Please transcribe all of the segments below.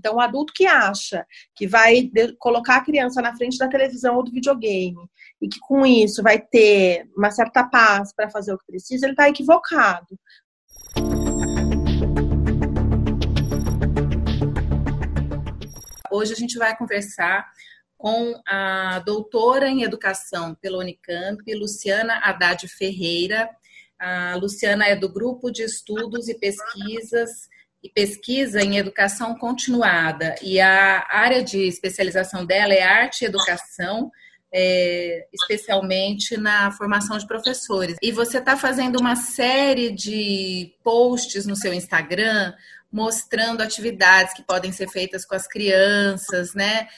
Então, o adulto que acha que vai colocar a criança na frente da televisão ou do videogame e que com isso vai ter uma certa paz para fazer o que precisa, ele está equivocado. Hoje a gente vai conversar com a doutora em educação pela Unicamp, Luciana Haddad Ferreira. A Luciana é do grupo de estudos e pesquisas e pesquisa em educação continuada e a área de especialização dela é arte e educação, é, especialmente na formação de professores. E você está fazendo uma série de posts no seu Instagram mostrando atividades que podem ser feitas com as crianças, né?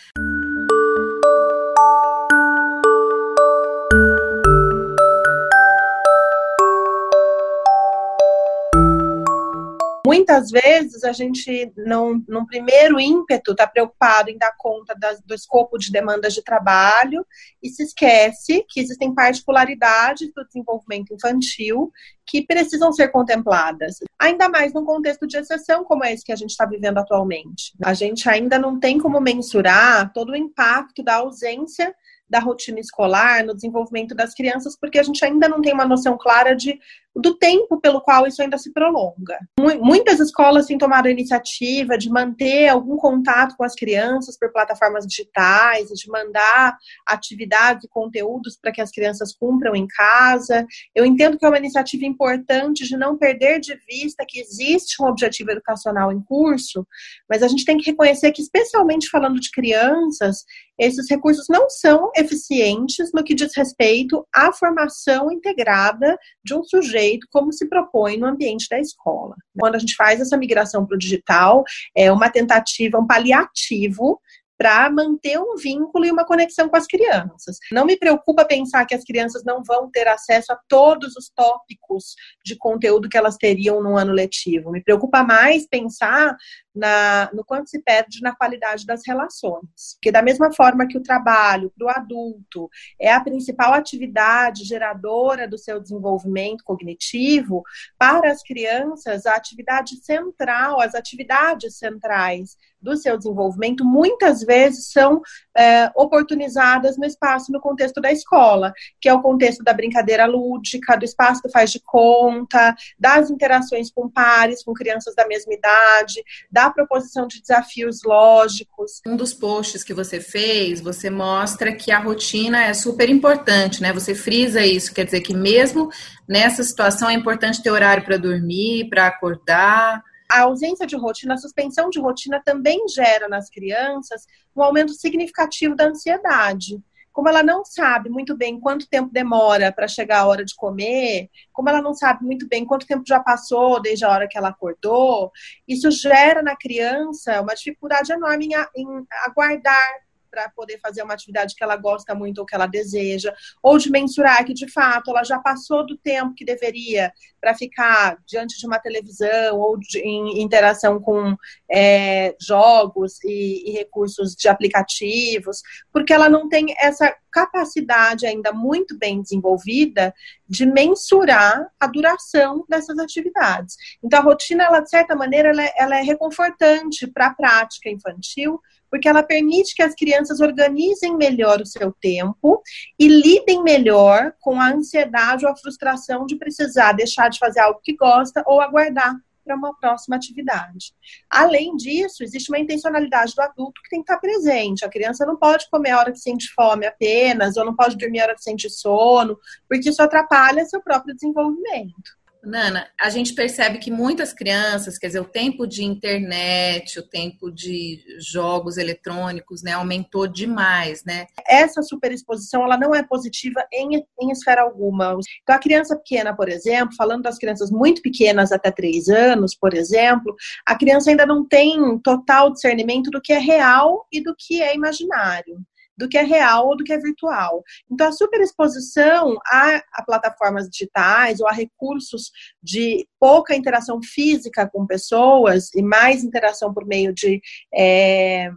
Muitas vezes a gente, não, num primeiro ímpeto, está preocupado em dar conta das, do escopo de demandas de trabalho e se esquece que existem particularidades do desenvolvimento infantil que precisam ser contempladas, ainda mais num contexto de exceção como esse que a gente está vivendo atualmente. A gente ainda não tem como mensurar todo o impacto da ausência da rotina escolar, no desenvolvimento das crianças, porque a gente ainda não tem uma noção clara de do tempo pelo qual isso ainda se prolonga. Muitas escolas têm tomado a iniciativa de manter algum contato com as crianças por plataformas digitais, de mandar atividades e conteúdos para que as crianças cumpram em casa. Eu entendo que é uma iniciativa importante de não perder de vista que existe um objetivo educacional em curso, mas a gente tem que reconhecer que, especialmente falando de crianças, esses recursos não são eficientes no que diz respeito à formação integrada de um sujeito como se propõe no ambiente da escola. Quando a gente faz essa migração para o digital, é uma tentativa, um paliativo para manter um vínculo e uma conexão com as crianças. Não me preocupa pensar que as crianças não vão ter acesso a todos os tópicos de conteúdo que elas teriam no ano letivo. Me preocupa mais pensar na, no quanto se perde na qualidade das relações. Porque, da mesma forma que o trabalho para o adulto é a principal atividade geradora do seu desenvolvimento cognitivo, para as crianças, a atividade central, as atividades centrais do seu desenvolvimento, muitas vezes são é, oportunizadas no espaço, no contexto da escola, que é o contexto da brincadeira lúdica, do espaço do faz de conta, das interações com pares, com crianças da mesma idade, da proposição de desafios lógicos. Um dos posts que você fez, você mostra que a rotina é super importante, né? Você frisa isso, quer dizer que mesmo nessa situação é importante ter horário para dormir, para acordar a ausência de rotina, a suspensão de rotina também gera nas crianças um aumento significativo da ansiedade. Como ela não sabe muito bem quanto tempo demora para chegar a hora de comer, como ela não sabe muito bem quanto tempo já passou desde a hora que ela acordou, isso gera na criança uma dificuldade enorme em, em aguardar para poder fazer uma atividade que ela gosta muito ou que ela deseja, ou de mensurar que de fato ela já passou do tempo que deveria para ficar diante de uma televisão ou de, em interação com é, jogos e, e recursos de aplicativos, porque ela não tem essa capacidade ainda muito bem desenvolvida de mensurar a duração dessas atividades. Então, a rotina, ela, de certa maneira, ela é, ela é reconfortante para a prática infantil, porque ela permite que as crianças organizem melhor o seu tempo e lidem melhor com a ansiedade ou a frustração de precisar deixar de fazer algo que gosta ou aguardar para uma próxima atividade. Além disso, existe uma intencionalidade do adulto que tem que estar presente. A criança não pode comer a hora que sente fome apenas, ou não pode dormir a hora que sente sono, porque isso atrapalha seu próprio desenvolvimento. Nana, a gente percebe que muitas crianças, quer dizer, o tempo de internet, o tempo de jogos eletrônicos, né, aumentou demais, né? Essa superexposição, ela não é positiva em, em esfera alguma. Então, a criança pequena, por exemplo, falando das crianças muito pequenas, até três anos, por exemplo, a criança ainda não tem total discernimento do que é real e do que é imaginário do que é real ou do que é virtual. Então, a superexposição a, a plataformas digitais ou a recursos de pouca interação física com pessoas e mais interação por meio de é,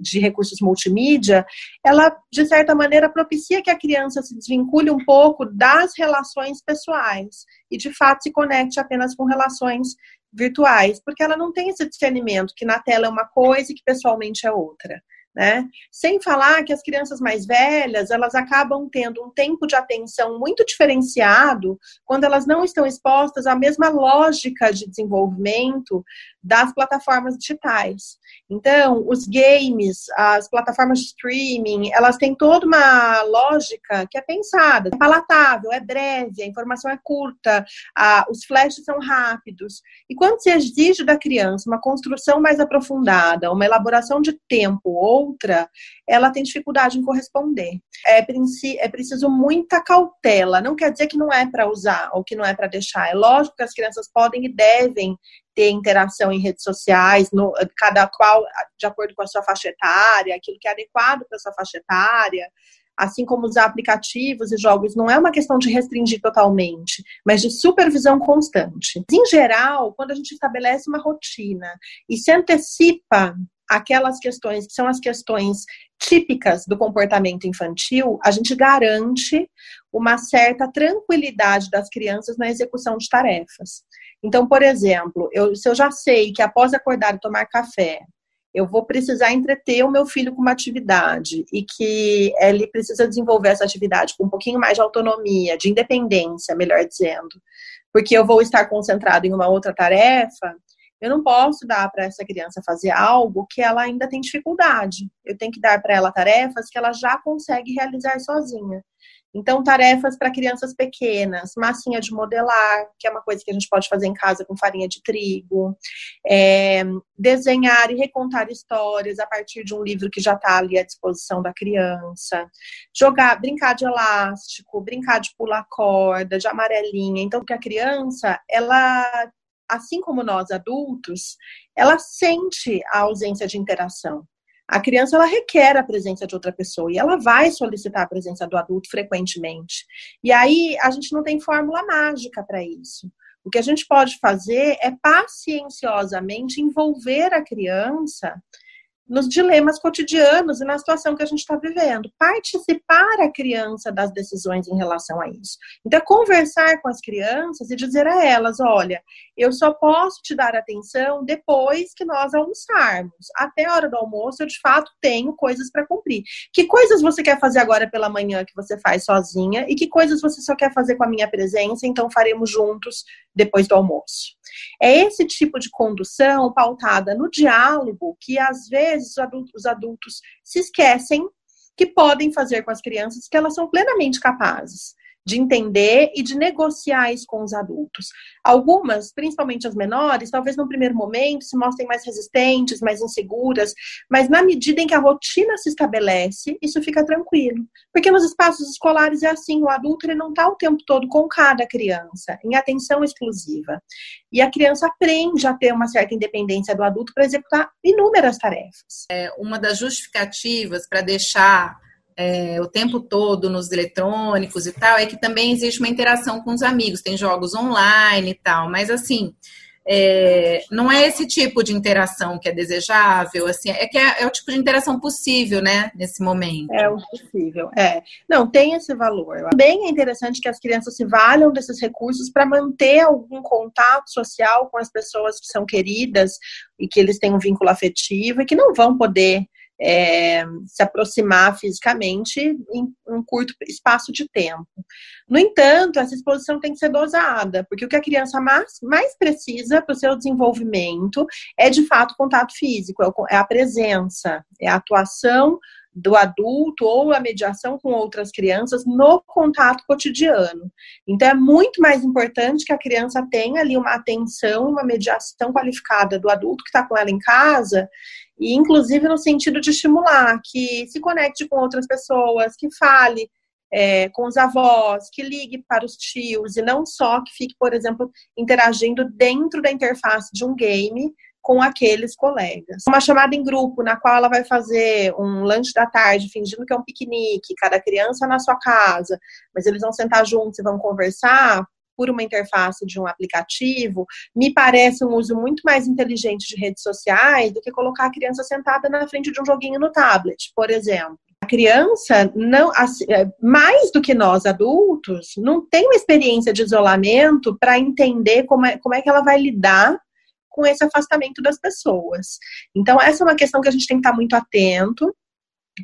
de recursos multimídia, ela, de certa maneira, propicia que a criança se desvincule um pouco das relações pessoais e, de fato, se conecte apenas com relações virtuais, porque ela não tem esse discernimento que na tela é uma coisa e que pessoalmente é outra. Né? Sem falar que as crianças mais velhas, elas acabam tendo um tempo de atenção muito diferenciado quando elas não estão expostas à mesma lógica de desenvolvimento das plataformas digitais. Então, os games, as plataformas de streaming, elas têm toda uma lógica que é pensada, é palatável, é breve, a informação é curta, a, os flashes são rápidos. E quando se exige da criança uma construção mais aprofundada, uma elaboração de tempo outra, ela tem dificuldade em corresponder. É, é preciso muita cautela. Não quer dizer que não é para usar ou que não é para deixar. É lógico que as crianças podem e devem ter interação em redes sociais, no, cada qual de acordo com a sua faixa etária, aquilo que é adequado para a sua faixa etária, assim como usar aplicativos e jogos, não é uma questão de restringir totalmente, mas de supervisão constante. Em geral, quando a gente estabelece uma rotina e se antecipa aquelas questões que são as questões típicas do comportamento infantil, a gente garante uma certa tranquilidade das crianças na execução de tarefas. Então, por exemplo, eu, se eu já sei que após acordar e tomar café, eu vou precisar entreter o meu filho com uma atividade e que ele precisa desenvolver essa atividade com um pouquinho mais de autonomia, de independência, melhor dizendo, porque eu vou estar concentrado em uma outra tarefa, eu não posso dar para essa criança fazer algo que ela ainda tem dificuldade. Eu tenho que dar para ela tarefas que ela já consegue realizar sozinha. Então, tarefas para crianças pequenas, massinha de modelar, que é uma coisa que a gente pode fazer em casa com farinha de trigo, é, desenhar e recontar histórias a partir de um livro que já está ali à disposição da criança, jogar, brincar de elástico, brincar de pular corda, de amarelinha. Então, que a criança, ela assim como nós adultos, ela sente a ausência de interação. A criança ela requer a presença de outra pessoa e ela vai solicitar a presença do adulto frequentemente. E aí a gente não tem fórmula mágica para isso. O que a gente pode fazer é pacienciosamente envolver a criança nos dilemas cotidianos e na situação que a gente está vivendo. Participar a criança das decisões em relação a isso. Então, é conversar com as crianças e dizer a elas: olha, eu só posso te dar atenção depois que nós almoçarmos. Até a hora do almoço, eu de fato tenho coisas para cumprir. Que coisas você quer fazer agora pela manhã que você faz sozinha e que coisas você só quer fazer com a minha presença, então faremos juntos depois do almoço. É esse tipo de condução pautada no diálogo que às vezes os adultos, os adultos se esquecem que podem fazer com as crianças que elas são plenamente capazes de entender e de negociar isso com os adultos. Algumas, principalmente as menores, talvez no primeiro momento se mostrem mais resistentes, mais inseguras, mas na medida em que a rotina se estabelece, isso fica tranquilo. Porque nos espaços escolares é assim, o adulto ele não está o tempo todo com cada criança, em atenção exclusiva. E a criança aprende a ter uma certa independência do adulto para executar inúmeras tarefas. É, uma das justificativas para deixar é, o tempo todo nos eletrônicos e tal, é que também existe uma interação com os amigos, tem jogos online e tal, mas assim, é, não é esse tipo de interação que é desejável, assim, é que é, é, o tipo de interação possível, né, nesse momento. É o possível, é. Não, tem esse valor. Também é interessante que as crianças se valham desses recursos para manter algum contato social com as pessoas que são queridas e que eles têm um vínculo afetivo e que não vão poder é, se aproximar fisicamente em um curto espaço de tempo. No entanto, essa exposição tem que ser dosada, porque o que a criança mais, mais precisa para o seu desenvolvimento é, de fato, contato físico, é, é a presença, é a atuação do adulto ou a mediação com outras crianças no contato cotidiano. Então, é muito mais importante que a criança tenha ali uma atenção, uma mediação qualificada do adulto que está com ela em casa e inclusive no sentido de estimular que se conecte com outras pessoas, que fale é, com os avós, que ligue para os tios e não só que fique, por exemplo, interagindo dentro da interface de um game com aqueles colegas. Uma chamada em grupo na qual ela vai fazer um lanche da tarde, fingindo que é um piquenique, cada criança na sua casa, mas eles vão sentar juntos e vão conversar por uma interface de um aplicativo, me parece um uso muito mais inteligente de redes sociais do que colocar a criança sentada na frente de um joguinho no tablet, por exemplo. A criança, não, é, mais do que nós adultos, não tem uma experiência de isolamento para entender como é, como é que ela vai lidar com esse afastamento das pessoas. Então, essa é uma questão que a gente tem que estar muito atento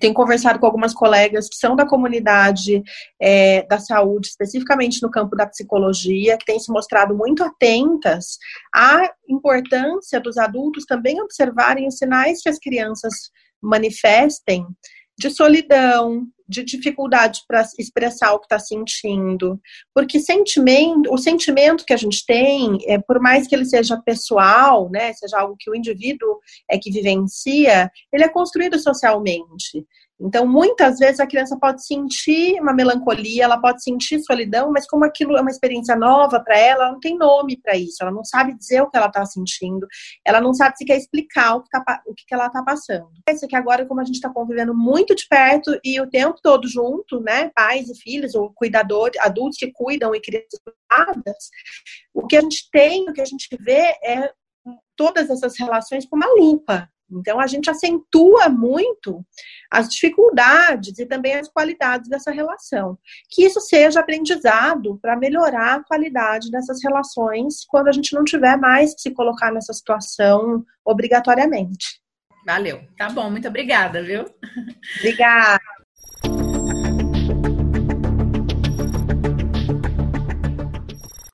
tenho conversado com algumas colegas que são da comunidade é, da saúde, especificamente no campo da psicologia, que têm se mostrado muito atentas à importância dos adultos também observarem os sinais que as crianças manifestem de solidão, de dificuldade para expressar o que está sentindo. Porque sentimento, o sentimento que a gente tem, é, por mais que ele seja pessoal, né, seja algo que o indivíduo é que vivencia, ele é construído socialmente. Então, muitas vezes a criança pode sentir uma melancolia, ela pode sentir solidão, mas como aquilo é uma experiência nova para ela, ela não tem nome para isso, ela não sabe dizer o que ela está sentindo, ela não sabe se quer explicar o que, tá, o que ela está passando. Esse que agora, como a gente está convivendo muito de perto e o tempo todo junto, né, pais e filhos, ou cuidadores, adultos que cuidam e crianças cuidadas, o que a gente tem, o que a gente vê é todas essas relações com uma lupa, então, a gente acentua muito as dificuldades e também as qualidades dessa relação. Que isso seja aprendizado para melhorar a qualidade dessas relações quando a gente não tiver mais que se colocar nessa situação obrigatoriamente. Valeu. Tá bom, muito obrigada, viu? Obrigada.